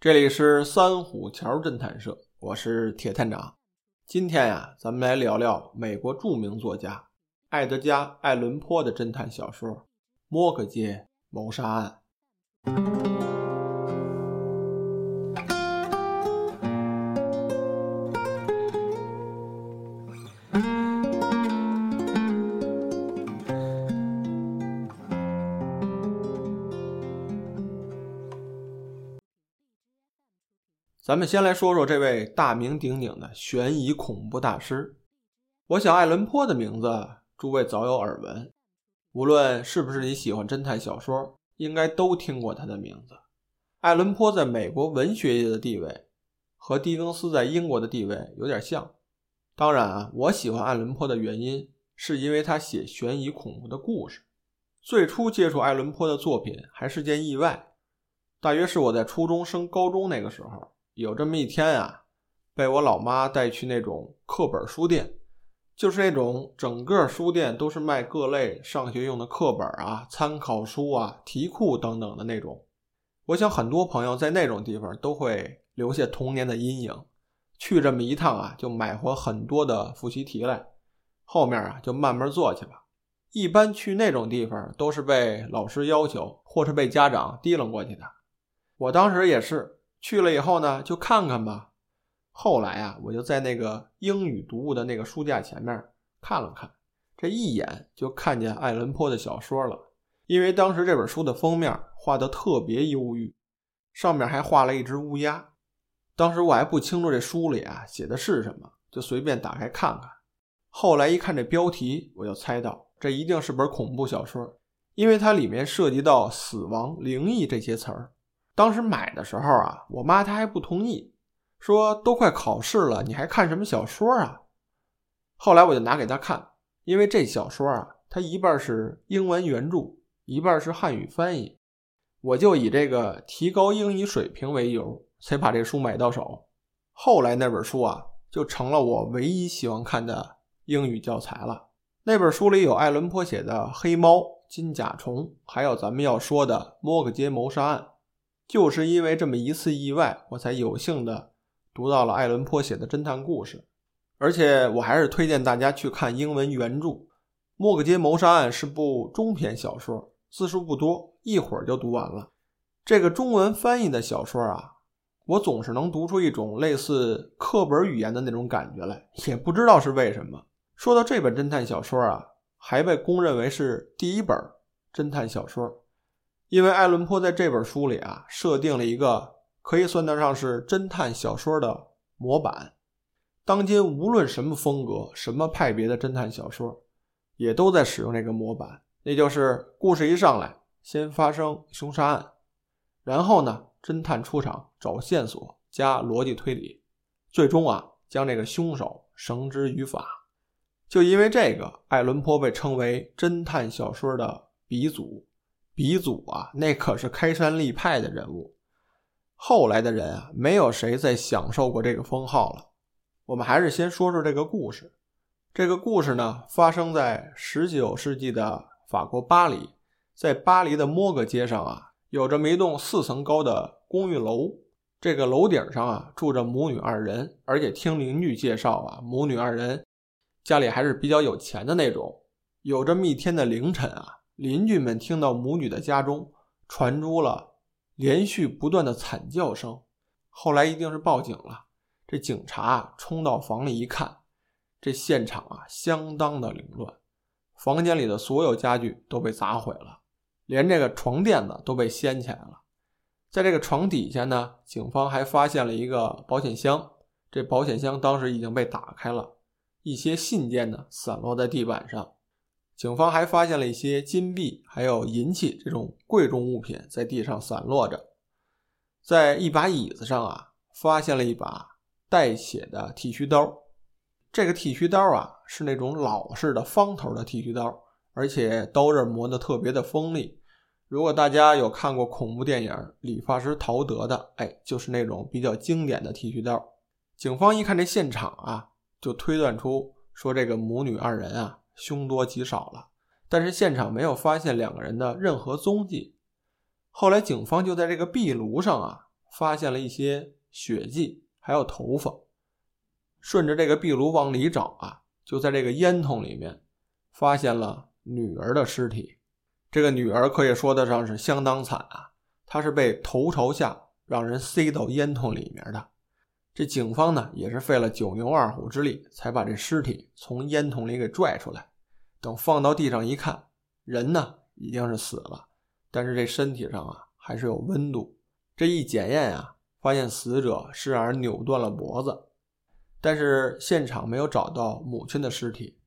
这里是三虎桥侦探社，我是铁探长。今天呀，咱们来聊聊美国著名作家艾德加·艾伦坡的侦探小说《摩克街谋杀案》。咱们先来说说这位大名鼎鼎的悬疑恐怖大师。我想，爱伦坡的名字诸位早有耳闻，无论是不是你喜欢侦探小说，应该都听过他的名字。爱伦坡在美国文学界的地位和狄更斯在英国的地位有点像。当然啊，我喜欢爱伦坡的原因是因为他写悬疑恐怖的故事。最初接触爱伦坡的作品还是件意外，大约是我在初中升高中那个时候。有这么一天啊，被我老妈带去那种课本书店，就是那种整个书店都是卖各类上学用的课本啊、参考书啊、题库等等的那种。我想很多朋友在那种地方都会留下童年的阴影。去这么一趟啊，就买回很多的复习题来，后面啊就慢慢做去吧。一般去那种地方都是被老师要求，或是被家长提楞过去的。我当时也是。去了以后呢，就看看吧。后来啊，我就在那个英语读物的那个书架前面看了看，这一眼就看见爱伦坡的小说了。因为当时这本书的封面画的特别忧郁，上面还画了一只乌鸦。当时我还不清楚这书里啊写的是什么，就随便打开看看。后来一看这标题，我就猜到这一定是本恐怖小说，因为它里面涉及到死亡、灵异这些词儿。当时买的时候啊，我妈她还不同意，说都快考试了，你还看什么小说啊？后来我就拿给她看，因为这小说啊，它一半是英文原著，一半是汉语翻译，我就以这个提高英语水平为由，才把这书买到手。后来那本书啊，就成了我唯一喜欢看的英语教材了。那本书里有爱伦坡写的《黑猫》《金甲虫》，还有咱们要说的《摩克街谋杀案》。就是因为这么一次意外，我才有幸的读到了爱伦坡写的侦探故事，而且我还是推荐大家去看英文原著。《莫格街谋杀案》是部中篇小说，字数不多，一会儿就读完了。这个中文翻译的小说啊，我总是能读出一种类似课本语言的那种感觉来，也不知道是为什么。说到这本侦探小说啊，还被公认为是第一本侦探小说。因为爱伦坡在这本书里啊，设定了一个可以算得上是侦探小说的模板。当今无论什么风格、什么派别的侦探小说，也都在使用这个模板，那就是故事一上来，先发生凶杀案，然后呢，侦探出场找线索加逻辑推理，最终啊，将这个凶手绳之于法。就因为这个，爱伦坡被称为侦探小说的鼻祖。鼻祖啊，那可是开山立派的人物。后来的人啊，没有谁再享受过这个封号了。我们还是先说说这个故事。这个故事呢，发生在十九世纪的法国巴黎。在巴黎的摩格街上啊，有这么一栋四层高的公寓楼。这个楼顶上啊，住着母女二人，而且听邻居介绍啊，母女二人家里还是比较有钱的那种。有这么一天的凌晨啊。邻居们听到母女的家中传出了连续不断的惨叫声，后来一定是报警了。这警察冲到房里一看，这现场啊相当的凌乱，房间里的所有家具都被砸毁了，连这个床垫子都被掀起来了。在这个床底下呢，警方还发现了一个保险箱，这保险箱当时已经被打开了，一些信件呢散落在地板上。警方还发现了一些金币，还有银器这种贵重物品在地上散落着。在一把椅子上啊，发现了一把带血的剃须刀。这个剃须刀啊，是那种老式的方头的剃须刀，而且刀刃磨得特别的锋利。如果大家有看过恐怖电影《理发师陶德》的，哎，就是那种比较经典的剃须刀。警方一看这现场啊，就推断出说这个母女二人啊，凶多吉少了。但是现场没有发现两个人的任何踪迹。后来警方就在这个壁炉上啊，发现了一些血迹，还有头发。顺着这个壁炉往里找啊，就在这个烟筒里面发现了女儿的尸体。这个女儿可以说得上是相当惨啊，她是被头朝下让人塞到烟筒里面的。这警方呢也是费了九牛二虎之力，才把这尸体从烟筒里给拽出来。等放到地上一看，人呢已经是死了，但是这身体上啊还是有温度。这一检验啊，发现死者是让人扭断了脖子，但是现场没有找到母亲的尸体。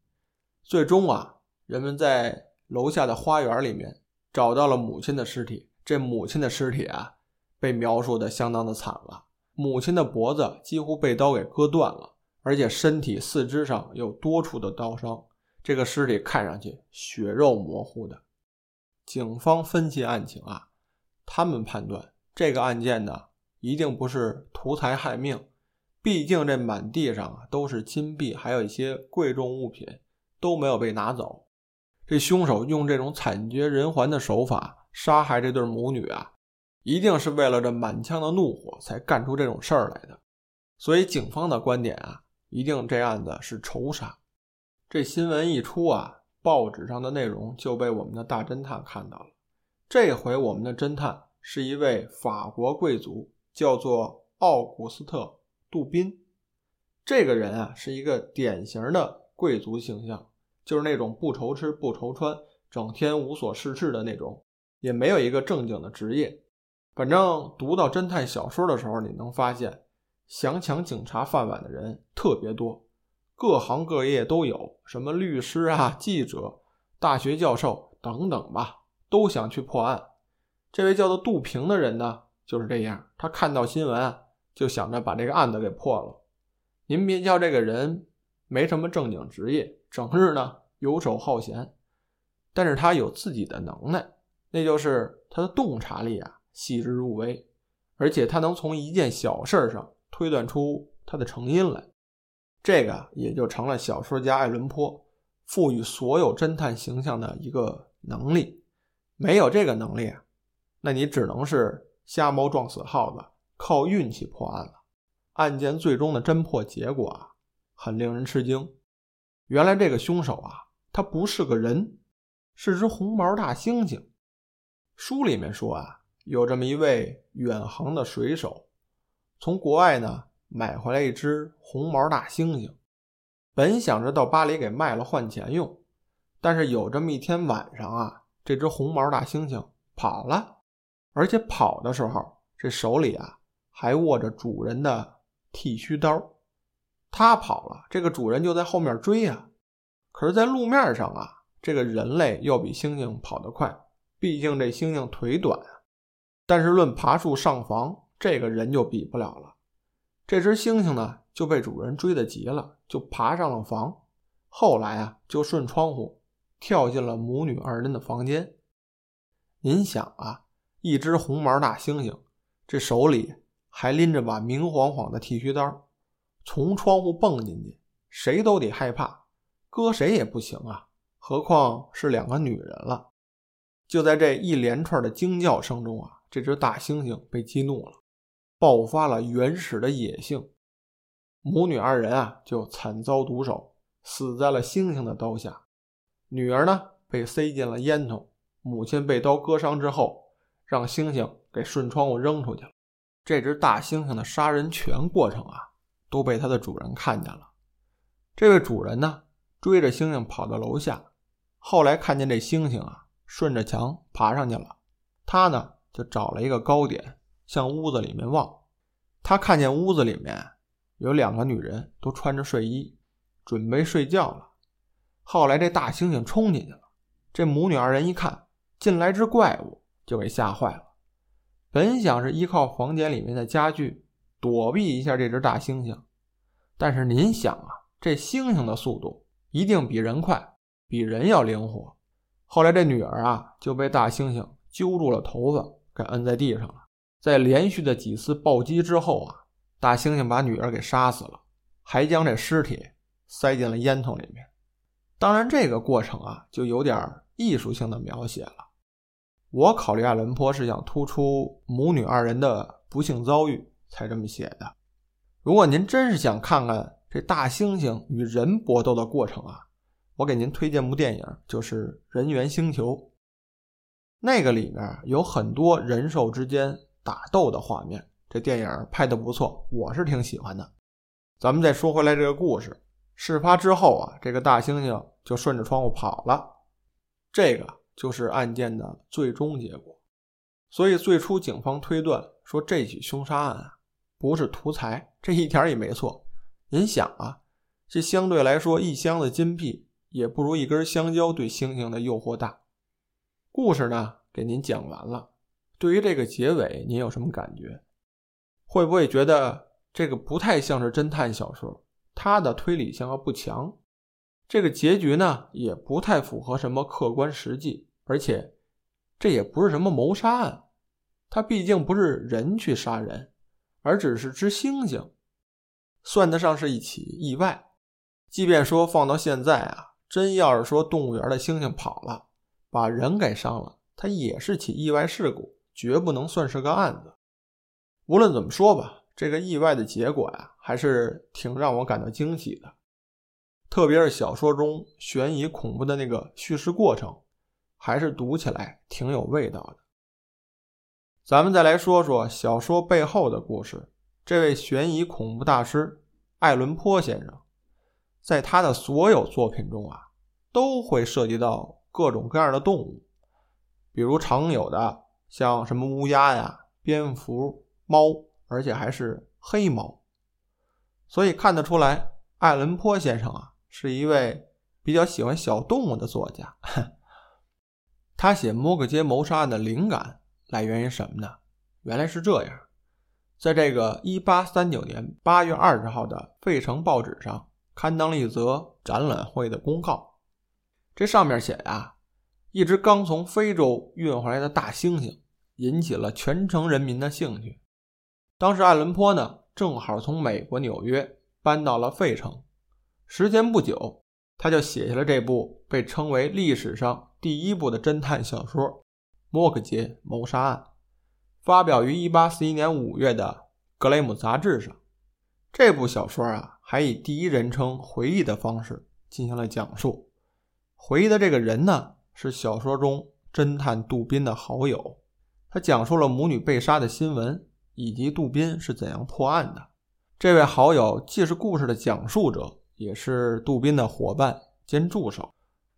最终啊，人们在楼下的花园里面找到了母亲的尸体。这母亲的尸体啊，被描述的相当的惨了。母亲的脖子几乎被刀给割断了，而且身体四肢上有多处的刀伤。这个尸体看上去血肉模糊的。警方分析案情啊，他们判断这个案件呢，一定不是图财害命。毕竟这满地上啊都是金币，还有一些贵重物品都没有被拿走。这凶手用这种惨绝人寰的手法杀害这对母女啊，一定是为了这满腔的怒火才干出这种事儿来的。所以警方的观点啊，一定这案子是仇杀。这新闻一出啊，报纸上的内容就被我们的大侦探看到了。这回我们的侦探是一位法国贵族，叫做奥古斯特·杜宾。这个人啊，是一个典型的贵族形象。就是那种不愁吃不愁穿，整天无所事事的那种，也没有一个正经的职业。反正读到侦探小说的时候，你能发现想抢警察饭碗的人特别多，各行各业都有，什么律师啊、记者、大学教授等等吧，都想去破案。这位叫做杜平的人呢，就是这样，他看到新闻就想着把这个案子给破了。您别叫这个人没什么正经职业。整日呢游手好闲，但是他有自己的能耐，那就是他的洞察力啊细致入微，而且他能从一件小事上推断出它的成因来，这个也就成了小说家爱伦坡赋予所有侦探形象的一个能力。没有这个能力，那你只能是瞎猫撞死耗子，靠运气破案了。案件最终的侦破结果啊，很令人吃惊。原来这个凶手啊，他不是个人，是只红毛大猩猩。书里面说啊，有这么一位远航的水手，从国外呢买回来一只红毛大猩猩，本想着到巴黎给卖了换钱用，但是有这么一天晚上啊，这只红毛大猩猩跑了，而且跑的时候这手里啊还握着主人的剃须刀。它跑了，这个主人就在后面追呀。可是，在路面上啊，这个人类要比猩猩跑得快，毕竟这猩猩腿短啊。但是论爬树上房，这个人就比不了了。这只猩猩呢，就被主人追得急了，就爬上了房。后来啊，就顺窗户跳进了母女二人的房间。您想啊，一只红毛大猩猩，这手里还拎着把明晃晃的剃须刀。从窗户蹦进去，谁都得害怕，搁谁也不行啊！何况是两个女人了。就在这一连串的惊叫声中啊，这只大猩猩被激怒了，爆发了原始的野性。母女二人啊，就惨遭毒手，死在了猩猩的刀下。女儿呢，被塞进了烟囱；母亲被刀割伤之后，让猩猩给顺窗户扔出去了。这只大猩猩的杀人全过程啊！都被它的主人看见了。这位主人呢，追着猩猩跑到楼下，后来看见这猩猩啊，顺着墙爬上去了。他呢，就找了一个高点，向屋子里面望。他看见屋子里面有两个女人，都穿着睡衣，准备睡觉了。后来这大猩猩冲进去了，这母女二人一看进来只怪物，就给吓坏了。本想是依靠房间里面的家具躲避一下这只大猩猩，但是您想啊，这猩猩的速度一定比人快，比人要灵活。后来这女儿啊就被大猩猩揪住了头发，给摁在地上了。在连续的几次暴击之后啊，大猩猩把女儿给杀死了，还将这尸体塞进了烟囱里面。当然，这个过程啊就有点艺术性的描写了。我考虑爱伦坡是想突出母女二人的不幸遭遇，才这么写的。如果您真是想看看这大猩猩与人搏斗的过程啊，我给您推荐部电影，就是《人猿星球》。那个里面有很多人兽之间打斗的画面，这电影拍的不错，我是挺喜欢的。咱们再说回来这个故事，事发之后啊，这个大猩猩就顺着窗户跑了，这个。就是案件的最终结果，所以最初警方推断说这起凶杀案啊不是图财，这一点也没错。您想啊，这相对来说一箱子金币也不如一根香蕉对猩猩的诱惑大。故事呢给您讲完了，对于这个结尾您有什么感觉？会不会觉得这个不太像是侦探小说？它的推理性不强？这个结局呢，也不太符合什么客观实际，而且这也不是什么谋杀案，它毕竟不是人去杀人，而只是只猩猩，算得上是一起意外。即便说放到现在啊，真要是说动物园的猩猩跑了，把人给伤了，它也是起意外事故，绝不能算是个案子。无论怎么说吧，这个意外的结果呀，还是挺让我感到惊喜的。特别是小说中悬疑恐怖的那个叙事过程，还是读起来挺有味道的。咱们再来说说小说背后的故事。这位悬疑恐怖大师爱伦坡先生，在他的所有作品中啊，都会涉及到各种各样的动物，比如常有的像什么乌鸦呀、蝙蝠、猫，而且还是黑猫。所以看得出来，爱伦坡先生啊。是一位比较喜欢小动物的作家。他写《摩格街谋杀案》的灵感来源于什么呢？原来是这样，在这个1839年8月20号的《费城报纸》上刊登了一则展览会的公告。这上面写呀，一只刚从非洲运回来的大猩猩引起了全城人民的兴趣。当时爱伦坡呢，正好从美国纽约搬到了费城。时间不久，他就写下了这部被称为历史上第一部的侦探小说《莫克街谋杀案》，发表于1841年5月的《格雷姆》杂志上。这部小说啊，还以第一人称回忆的方式进行了讲述。回忆的这个人呢，是小说中侦探杜宾的好友。他讲述了母女被杀的新闻，以及杜宾是怎样破案的。这位好友既是故事的讲述者。也是杜宾的伙伴兼助手。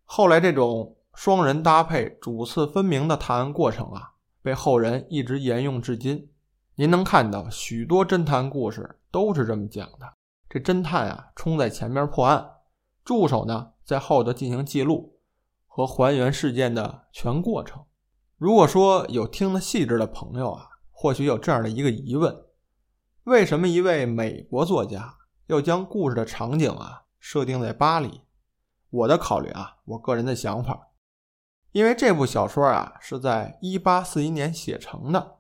后来，这种双人搭配、主次分明的探案过程啊，被后人一直沿用至今。您能看到许多侦探故事都是这么讲的：这侦探啊，冲在前面破案，助手呢在后头进行记录和还原事件的全过程。如果说有听得细致的朋友啊，或许有这样的一个疑问：为什么一位美国作家？要将故事的场景啊设定在巴黎，我的考虑啊，我个人的想法，因为这部小说啊是在一八四一年写成的，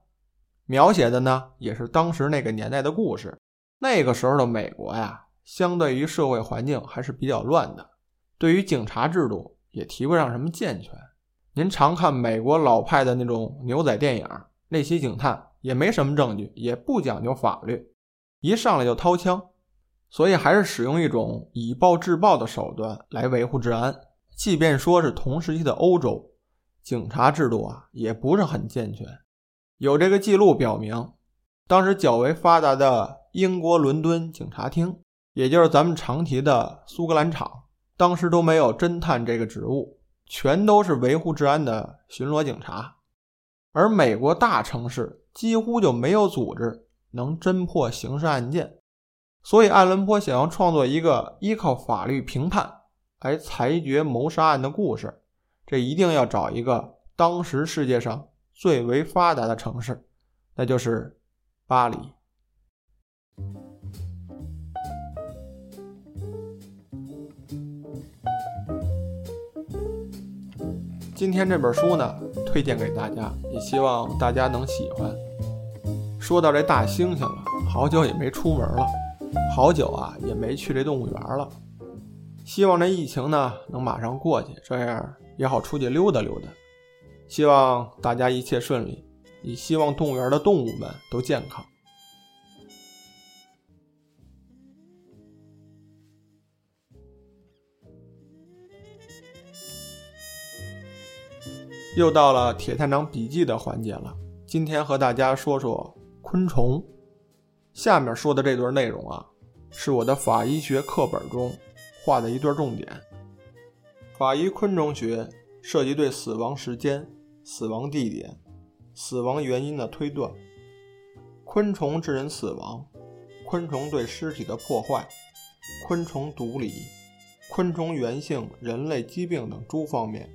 描写的呢也是当时那个年代的故事。那个时候的美国呀，相对于社会环境还是比较乱的，对于警察制度也提不上什么健全。您常看美国老派的那种牛仔电影，那些警探也没什么证据，也不讲究法律，一上来就掏枪。所以还是使用一种以暴制暴的手段来维护治安。即便说是同时期的欧洲，警察制度啊也不是很健全。有这个记录表明，当时较为发达的英国伦敦警察厅，也就是咱们常提的苏格兰场，当时都没有侦探这个职务，全都是维护治安的巡逻警察。而美国大城市几乎就没有组织能侦破刑事案件。所以，爱伦坡想要创作一个依靠法律评判来裁决谋杀案的故事，这一定要找一个当时世界上最为发达的城市，那就是巴黎。今天这本书呢，推荐给大家，也希望大家能喜欢。说到这大猩猩了，好久也没出门了，好久啊也没去这动物园了。希望这疫情呢能马上过去，这样也好出去溜达溜达。希望大家一切顺利，也希望动物园的动物们都健康。又到了铁探长笔记的环节了。今天和大家说说昆虫。下面说的这段内容啊，是我的法医学课本中画的一段重点。法医昆虫学涉及对死亡时间、死亡地点、死亡原因的推断，昆虫致人死亡，昆虫对尸体的破坏，昆虫毒理，昆虫源性、人类疾病等诸方面。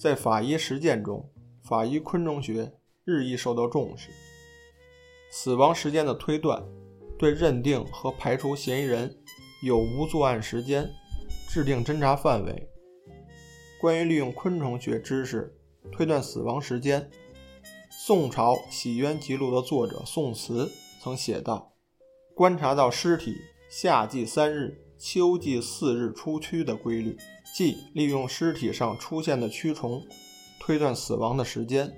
在法医实践中，法医昆虫学日益受到重视。死亡时间的推断，对认定和排除嫌疑人有无作案时间，制定侦查范围。关于利用昆虫学知识推断死亡时间，宋朝《洗冤集录》的作者宋慈曾写道：“观察到尸体夏季三日、秋季四日出蛆的规律。”即利用尸体上出现的蛆虫推断死亡的时间。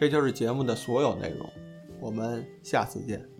这就是节目的所有内容，我们下次见。